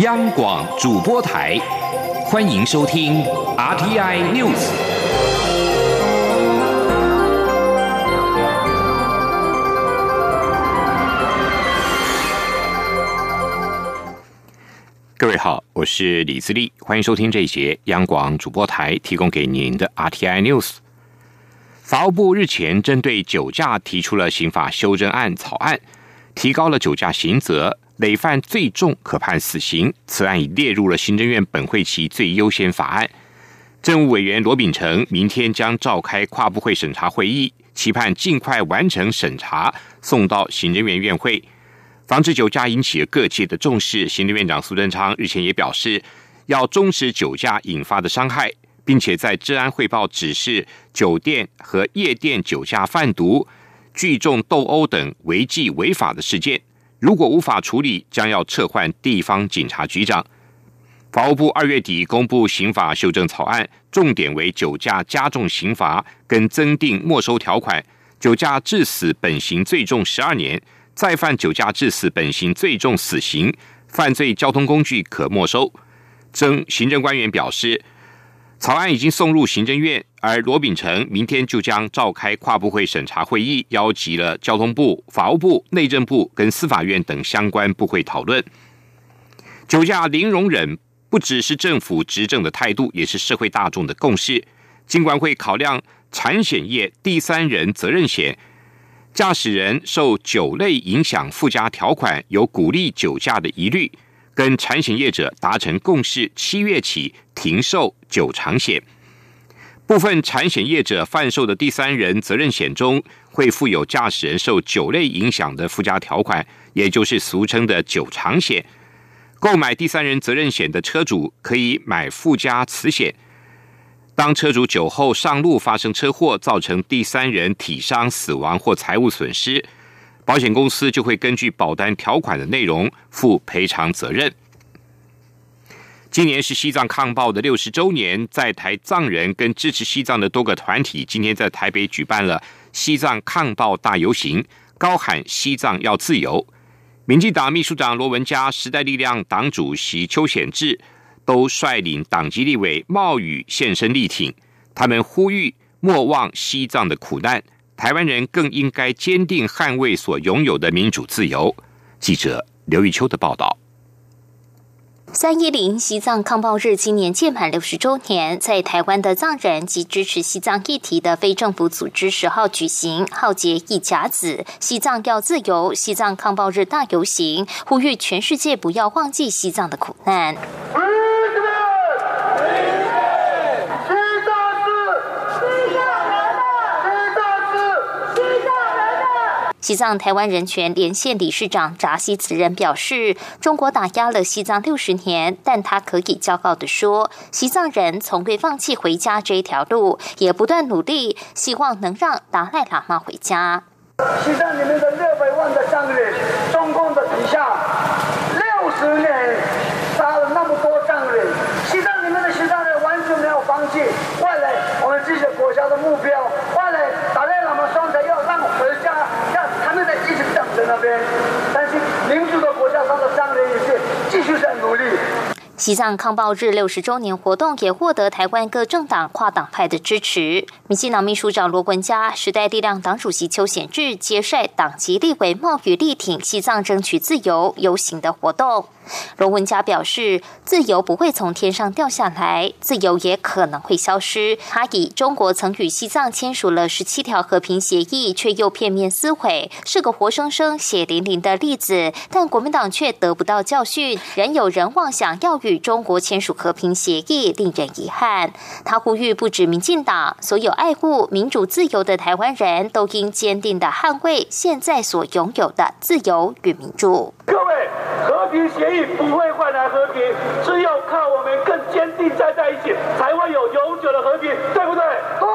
央广主播台，欢迎收听 RTI News。各位好，我是李自立，欢迎收听这一节央广主播台提供给您的 RTI News。法务部日前针对酒驾提出了刑法修正案草案，提高了酒驾刑责。累犯最重可判死刑，此案已列入了行政院本会期最优先法案。政务委员罗秉成明天将召开跨部会审查会议，期盼尽快完成审查，送到行政院院会。防止酒驾引起各界的重视，行政院长苏贞昌日前也表示，要终止酒驾引发的伤害，并且在治安汇报指示酒店和夜店酒驾贩毒、聚众斗殴等违纪违法的事件。如果无法处理，将要撤换地方警察局长。法务部二月底公布刑法修正草案，重点为酒驾加重刑罚跟增订没收条款，酒驾致死本刑最重十二年，再犯酒驾致死本刑最重死刑，犯罪交通工具可没收。曾行政官员表示。草案已经送入行政院，而罗秉成明天就将召开跨部会审查会议，邀集了交通部、法务部、内政部跟司法院等相关部会讨论。酒驾零容忍，不只是政府执政的态度，也是社会大众的共识。尽管会考量产险业第三人责任险，驾驶人受酒类影响附加条款有鼓励酒驾的疑虑。跟产险业者达成共识，七月起停售酒长险。部分产险业者贩售的第三人责任险中，会附有驾驶人受酒类影响的附加条款，也就是俗称的酒长险。购买第三人责任险的车主可以买附加此险。当车主酒后上路发生车祸，造成第三人体伤、死亡或财物损失。保险公司就会根据保单条款的内容负赔偿责任。今年是西藏抗暴的六十周年，在台藏人跟支持西藏的多个团体今天在台北举办了西藏抗暴大游行，高喊“西藏要自由”。民进党秘书长罗文嘉、时代力量党主席邱显智都率领党籍立委冒雨现身力挺，他们呼吁莫忘西藏的苦难。台湾人更应该坚定捍卫所拥有的民主自由。记者刘玉秋的报道。三一零西藏抗暴日今年届满六十周年，在台湾的藏人及支持西藏议题的非政府组织十号举行浩劫一甲子西藏要自由西藏抗暴日大游行，呼吁全世界不要忘记西藏的苦难。西藏台湾人权连线理事长扎西此人表示：“中国打压了西藏六十年，但他可以骄傲地说，西藏人从未放弃回家这一条路，也不断努力，希望能让达赖喇嘛回家。”西藏里面的六百万的藏人，中共的底下六十年杀了那么多藏人，西藏里面的西藏人完全没有放弃，未来我们自己国家的目标。那边，但是民主的国家上的商人也是继续在努力。西藏抗暴日六十周年活动也获得台湾各政党跨党派的支持。民进党秘书长罗文嘉、时代力量党主席邱显志接率党籍立委冒雨力挺西藏争取自由游行的活动。罗文佳表示，自由不会从天上掉下来，自由也可能会消失。他以中国曾与西藏签署了十七条和平协议，却又片面撕毁，是个活生生血淋淋的例子。但国民党却得不到教训，仍有人妄想要与中国签署和平协议，令人遗憾。他呼吁，不止民进党，所有爱护民主自由的台湾人都应坚定的捍卫现在所拥有的自由与民主。各位，协议。不会换来和平，只有靠我们更坚定站在一起，才会有永久的和平，对不对？对，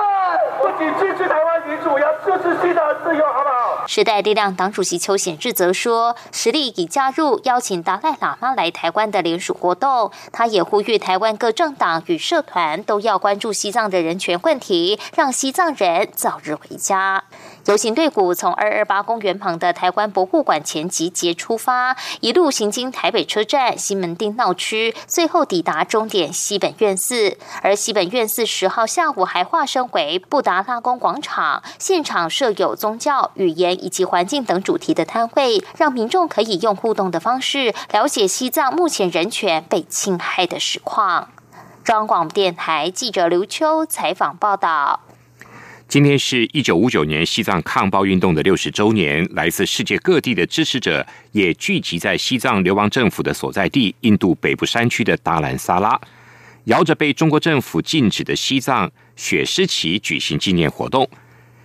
不仅支持台湾民主，要支持西藏的自由，好不好？时代力量党主席邱显志则说，实力已加入邀请达赖喇嘛来台湾的联署活动。他也呼吁台湾各政党与社团都要关注西藏的人权问题，让西藏人早日回家。游行队伍从二二八公园旁的台湾博物馆前集结出发，一路行经台北车站、西门町闹区，最后抵达终点西本院寺。而西本院寺十号下午还化身为布达拉宫广场，现场设有宗教、语言以及环境等主题的摊位，让民众可以用互动的方式了解西藏目前人权被侵害的实况。中央广播电台记者刘秋采访报道。今天是一九五九年西藏抗暴运动的六十周年，来自世界各地的支持者也聚集在西藏流亡政府的所在地——印度北部山区的达兰萨拉，摇着被中国政府禁止的西藏雪狮旗举行纪念活动。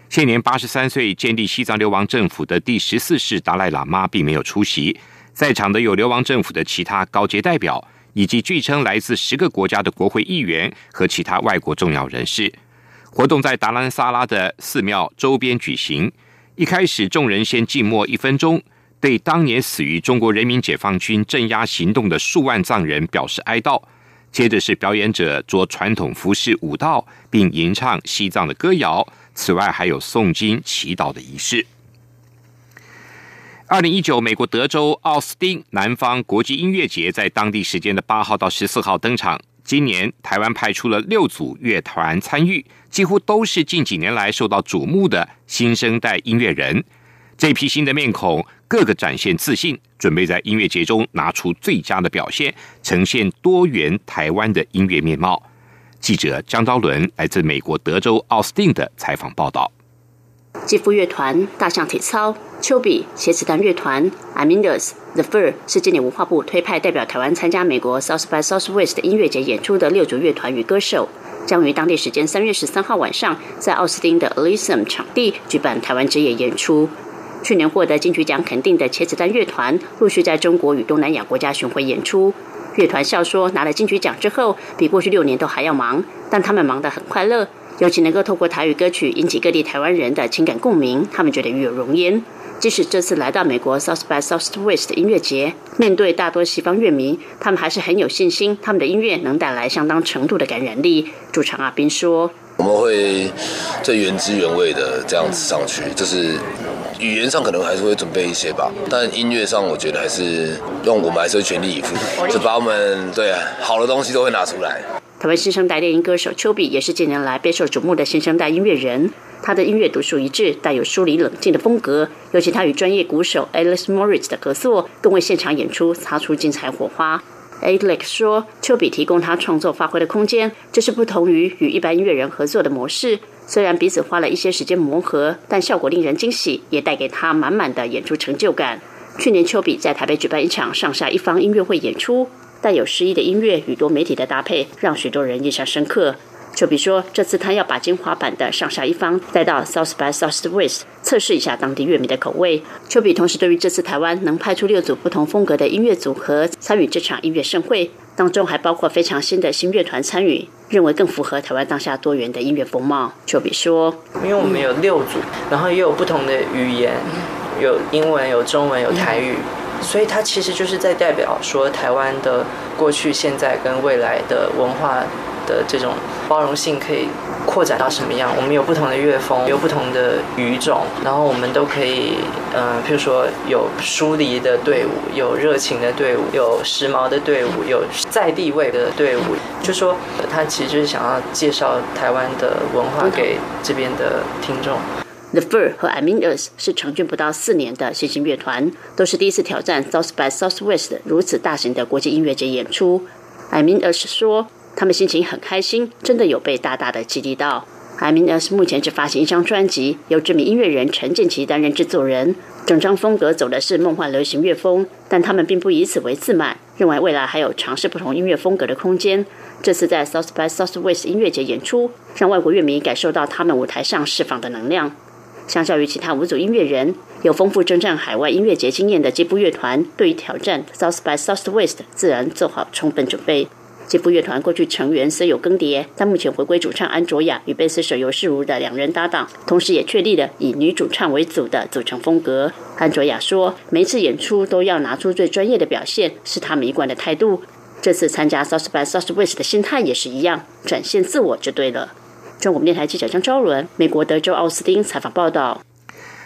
现年八十三岁、建立西藏流亡政府的第十四世达赖喇嘛并没有出席，在场的有流亡政府的其他高阶代表，以及据称来自十个国家的国会议员和其他外国重要人士。活动在达兰萨拉的寺庙周边举行。一开始，众人先静默一分钟，对当年死于中国人民解放军镇压行动的数万藏人表示哀悼。接着是表演者着传统服饰舞蹈，并吟唱西藏的歌谣。此外，还有诵经祈祷的仪式。二零一九美国德州奥斯汀南方国际音乐节在当地时间的八号到十四号登场。今年台湾派出了六组乐团参与，几乎都是近几年来受到瞩目的新生代音乐人。这批新的面孔，个个展现自信，准备在音乐节中拿出最佳的表现，呈现多元台湾的音乐面貌。记者张昭伦来自美国德州奥斯汀的采访报道。肌肤乐团、大象体操、丘比、茄子蛋乐团、Aminus、The Fur 是今年文化部推派代表台湾参加美国 South by Southwest 音乐节演出的六组乐团与歌手，将于当地时间三月十三号晚上在奥斯汀的 Elysium 场地举办台湾之夜演出。去年获得金曲奖肯定的茄子蛋乐团，陆续在中国与东南亚国家巡回演出。乐团笑说，拿了金曲奖之后，比过去六年都还要忙，但他们忙得很快乐。尤其能够透过台语歌曲引起各地台湾人的情感共鸣，他们觉得与有荣焉。即使这次来到美国 South by Southwest 的音乐节，面对大多西方乐迷，他们还是很有信心，他们的音乐能带来相当程度的感染力。主唱阿斌说：“我们会最原汁原味的这样子上去，就是语言上可能还是会准备一些吧，但音乐上我觉得还是用我们还是会全力以赴，就把我们对好的东西都会拿出来。”台湾新生代电音歌手丘比也是近年来备受瞩目的新生代音乐人。他的音乐独树一帜，带有疏离冷静的风格。尤其他与专业鼓手 Alex Morris 的合作，更为现场演出擦出精彩火花。Alex 说：“丘比提供他创作发挥的空间，这是不同于与一般音乐人合作的模式。虽然彼此花了一些时间磨合，但效果令人惊喜，也带给他满满的演出成就感。去年，丘比在台北举办一场上下一方音乐会演出。”带有诗意的音乐与多媒体的搭配，让许多人印象深刻。丘比说，这次他要把精华版的上下一方带到 South by Southwest 测试一下当地乐迷的口味。丘比同时对于这次台湾能派出六组不同风格的音乐组合参与这场音乐盛会，当中还包括非常新的新乐团参与，认为更符合台湾当下多元的音乐风貌。就比说：“因为我们有六组，然后也有不同的语言，有英文、有中文、有台语。”所以它其实就是在代表说，台湾的过去、现在跟未来的文化的这种包容性可以扩展到什么样？我们有不同的乐风，有不同的语种，然后我们都可以，嗯，譬如说有疏离的队伍，有热情的队伍，有时髦的队伍，有在地位的队伍。就说他其实就是想要介绍台湾的文化给这边的听众。The Fur 和 I Mean Us 是成军不到四年的新兴乐团，都是第一次挑战 South by Southwest 如此大型的国际音乐节演出。I Mean Us 说，他们心情很开心，真的有被大大的激励到。I Mean Us 目前只发行一张专辑，由知名音乐人陈建奇担任制作人，整张风格走的是梦幻流行乐风，但他们并不以此为自满，认为未来还有尝试不同音乐风格的空间。这次在 South by Southwest 音乐节演出，让外国乐迷感受到他们舞台上释放的能量。相较于其他五组音乐人，有丰富征战海外音乐节经验的吉布乐团，对于挑战 South by Southwest 自然做好充分准备。吉夫乐团过去成员虽有更迭，但目前回归主唱安卓雅与贝斯手尤世如的两人搭档，同时也确立了以女主唱为主的组成风格。安卓雅说：“每次演出都要拿出最专业的表现，是他们一贯的态度。这次参加 South by Southwest 的心态也是一样，展现自我就对了。”中国电台记者张昭伦，美国德州奥斯汀采访报道。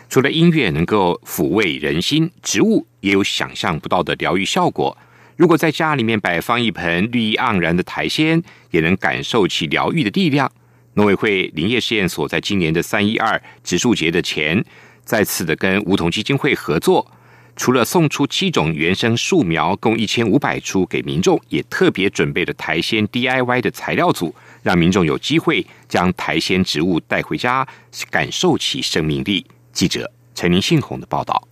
除了音乐能够抚慰人心，植物也有想象不到的疗愈效果。如果在家里面摆放一盆绿意盎然的苔藓，也能感受其疗愈的力量。农委会林业试验所在今年的三一二植树节的前，再次的跟梧桐基金会合作，除了送出七种原生树苗，共一千五百株给民众，也特别准备了苔藓 DIY 的材料组，让民众有机会将苔藓植物带回家，感受其生命力。记者陈林信宏的报道。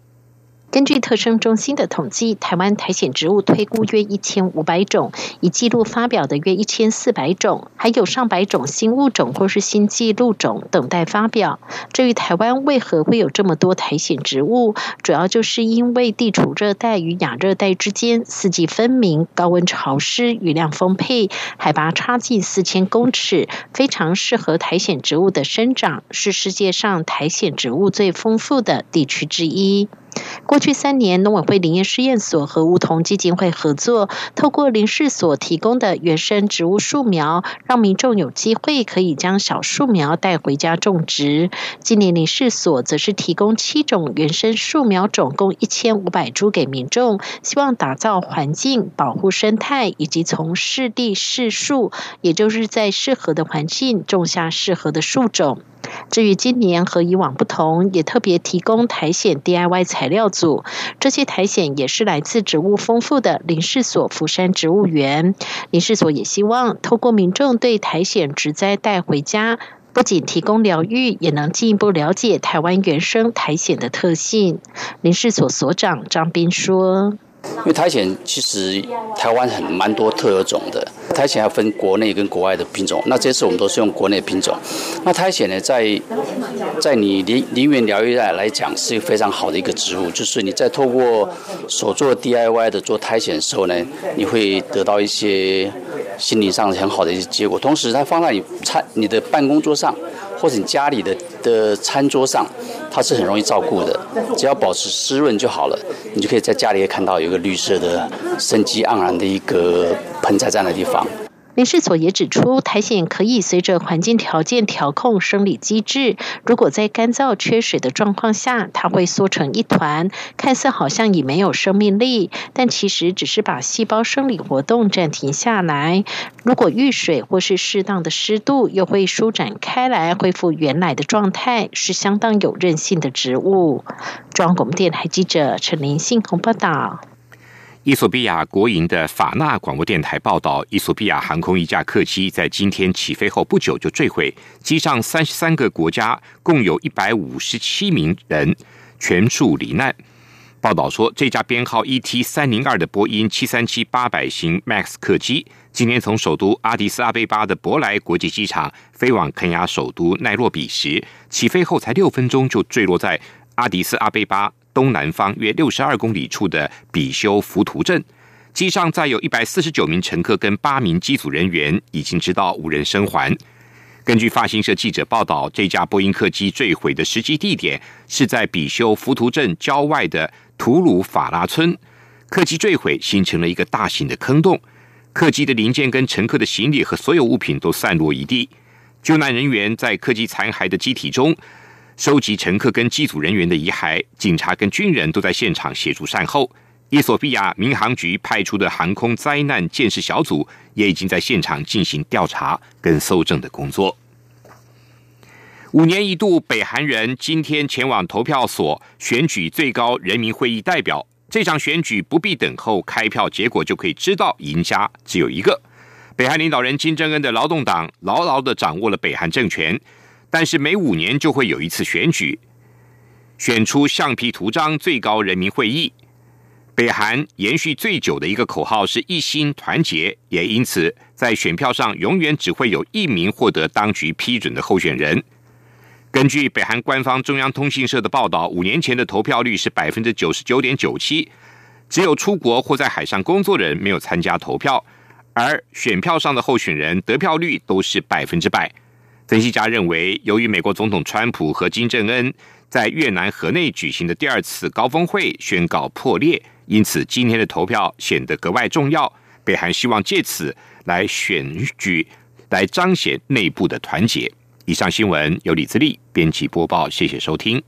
根据特生中心的统计，台湾苔藓植物推估约一千五百种，已记录发表的约一千四百种，还有上百种新物种或是新纪录种等待发表。至于台湾为何会有这么多苔藓植物，主要就是因为地处热带与亚热带之间，四季分明，高温潮湿，雨量丰沛，海拔差近四千公尺，非常适合苔藓植物的生长，是世界上苔藓植物最丰富的地区之一。过去三年，农委会林业试验所和梧桐基金会合作，透过林试所提供的原生植物树苗，让民众有机会可以将小树苗带回家种植。今年林试所则是提供七种原生树苗，总共一千五百株给民众，希望打造环境、保护生态，以及从适地适树，也就是在适合的环境种下适合的树种。至于今年和以往不同，也特别提供苔藓 DIY 材料组。这些苔藓也是来自植物丰富的林氏所福山植物园。林氏所也希望透过民众对苔藓植栽带回家，不仅提供疗愈，也能进一步了解台湾原生苔藓的特性。林氏所所长张斌说。因为苔藓其实台湾很蛮多特有种的，苔藓要分国内跟国外的品种。那这次我们都是用国内品种。那苔藓呢，在在你林林园疗愈来来讲，是一个非常好的一个植物。就是你在透过手做 DIY 的做苔藓的时候呢，你会得到一些心理上很好的一些结果。同时，它放在你餐你的办公桌上。或者你家里的的餐桌上，它是很容易照顾的，只要保持湿润就好了，你就可以在家里看到有一个绿色的、生机盎然的一个盆栽这样的地方。林世所也指出，苔藓可以随着环境条件调控生理机制。如果在干燥缺水的状况下，它会缩成一团，看似好像已没有生命力，但其实只是把细胞生理活动暂停下来。如果遇水或是适当的湿度，又会舒展开来，恢复原来的状态，是相当有韧性的植物。中央广播电台记者陈林信鸿报道。伊索比亚国营的法纳广播电台报道，伊索比亚航空一架客机在今天起飞后不久就坠毁，机上三十三个国家共有一百五十七名人全数罹难。报道说，这架编号 ET 三零二的波音七三七八百型 MAX 客机，今天从首都阿迪斯阿贝巴的博莱国际机场飞往肯亚首都奈洛比时，起飞后才六分钟就坠落在阿迪斯阿贝巴。东南方约六十二公里处的比修浮图镇，机上载有一百四十九名乘客跟八名机组人员，已经知道无人生还。根据法新社记者报道，这架波音客机坠毁的实际地点是在比修浮图镇郊外的图鲁法拉村。客机坠毁形成了一个大型的坑洞，客机的零件跟乘客的行李和所有物品都散落一地。救难人员在客机残骸的机体中。收集乘客跟机组人员的遗骸，警察跟军人都在现场协助善后。伊索比亚民航局派出的航空灾难建设小组也已经在现场进行调查跟搜证的工作。五年一度，北韩人今天前往投票所选举最高人民会议代表。这场选举不必等候开票结果就可以知道，赢家只有一个。北韩领导人金正恩的劳动党牢牢的掌握了北韩政权。但是每五年就会有一次选举，选出橡皮图章最高人民会议。北韩延续最久的一个口号是一心团结，也因此在选票上永远只会有一名获得当局批准的候选人。根据北韩官方中央通讯社的报道，五年前的投票率是百分之九十九点九七，只有出国或在海上工作人没有参加投票。而选票上的候选人得票率都是百分之百。分析家认为，由于美国总统川普和金正恩在越南河内举行的第二次高峰会宣告破裂，因此今天的投票显得格外重要。北韩希望借此来选举，来彰显内部的团结。以上新闻由李自力编辑播报，谢谢收听。